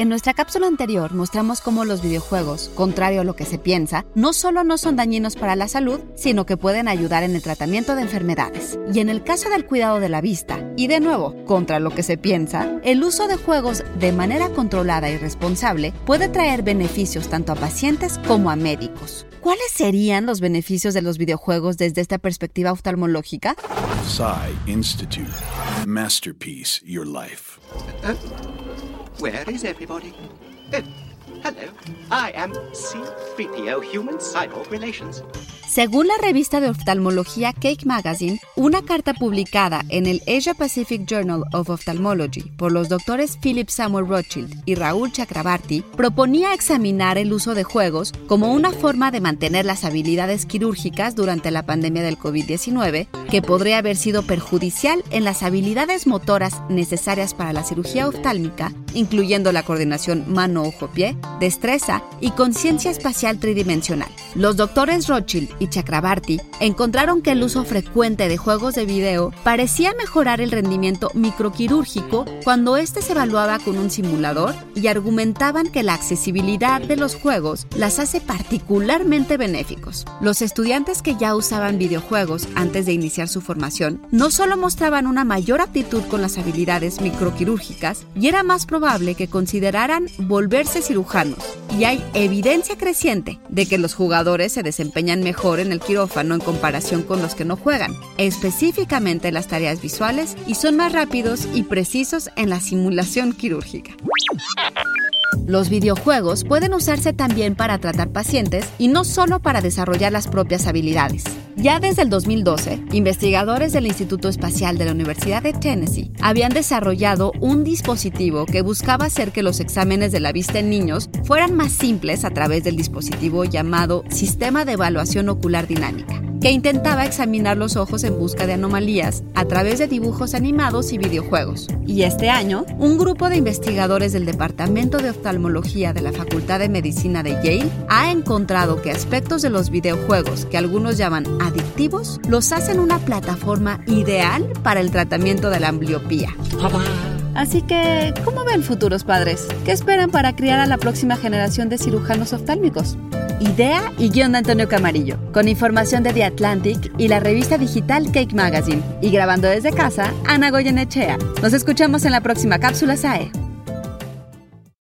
En nuestra cápsula anterior mostramos cómo los videojuegos, contrario a lo que se piensa, no solo no son dañinos para la salud, sino que pueden ayudar en el tratamiento de enfermedades. Y en el caso del cuidado de la vista, y de nuevo, contra lo que se piensa, el uso de juegos de manera controlada y responsable puede traer beneficios tanto a pacientes como a médicos. ¿Cuáles serían los beneficios de los videojuegos desde esta perspectiva oftalmológica? Psy Institute. Masterpiece Your Life. Where is everybody? Oh, hello. I am C3PO Human Cyborg Relations. Según la revista de oftalmología Cake Magazine, una carta publicada en el Asia Pacific Journal of Ophthalmology por los doctores Philip Samuel Rothschild y Raúl Chakrabarty proponía examinar el uso de juegos como una forma de mantener las habilidades quirúrgicas durante la pandemia del COVID-19, que podría haber sido perjudicial en las habilidades motoras necesarias para la cirugía oftálmica, incluyendo la coordinación mano-ojo-pie, destreza y conciencia espacial tridimensional. Los doctores Rothschild y Chakrabarty encontraron que el uso frecuente de juegos de video parecía mejorar el rendimiento microquirúrgico cuando éste se evaluaba con un simulador y argumentaban que la accesibilidad de los juegos las hace particularmente benéficos. Los estudiantes que ya usaban videojuegos antes de iniciar su formación no solo mostraban una mayor aptitud con las habilidades microquirúrgicas y era más probable que consideraran volverse cirujanos. Y hay evidencia creciente de que los jugadores se desempeñan mejor en el quirófano en comparación con los que no juegan, específicamente las tareas visuales, y son más rápidos y precisos en la simulación quirúrgica. Los videojuegos pueden usarse también para tratar pacientes y no solo para desarrollar las propias habilidades. Ya desde el 2012, investigadores del Instituto Espacial de la Universidad de Tennessee habían desarrollado un dispositivo que buscaba hacer que los exámenes de la vista en niños fueran más simples a través del dispositivo llamado Sistema de Evaluación Ocular Dinámica que intentaba examinar los ojos en busca de anomalías a través de dibujos animados y videojuegos. Y este año, un grupo de investigadores del Departamento de Oftalmología de la Facultad de Medicina de Yale ha encontrado que aspectos de los videojuegos que algunos llaman adictivos los hacen una plataforma ideal para el tratamiento de la ambliopía. Así que, ¿cómo ven futuros padres? ¿Qué esperan para criar a la próxima generación de cirujanos oftálmicos? Idea y guion de Antonio Camarillo, con información de The Atlantic y la revista digital Cake Magazine. Y grabando desde casa, Ana Goyenechea. Nos escuchamos en la próxima cápsula SAE.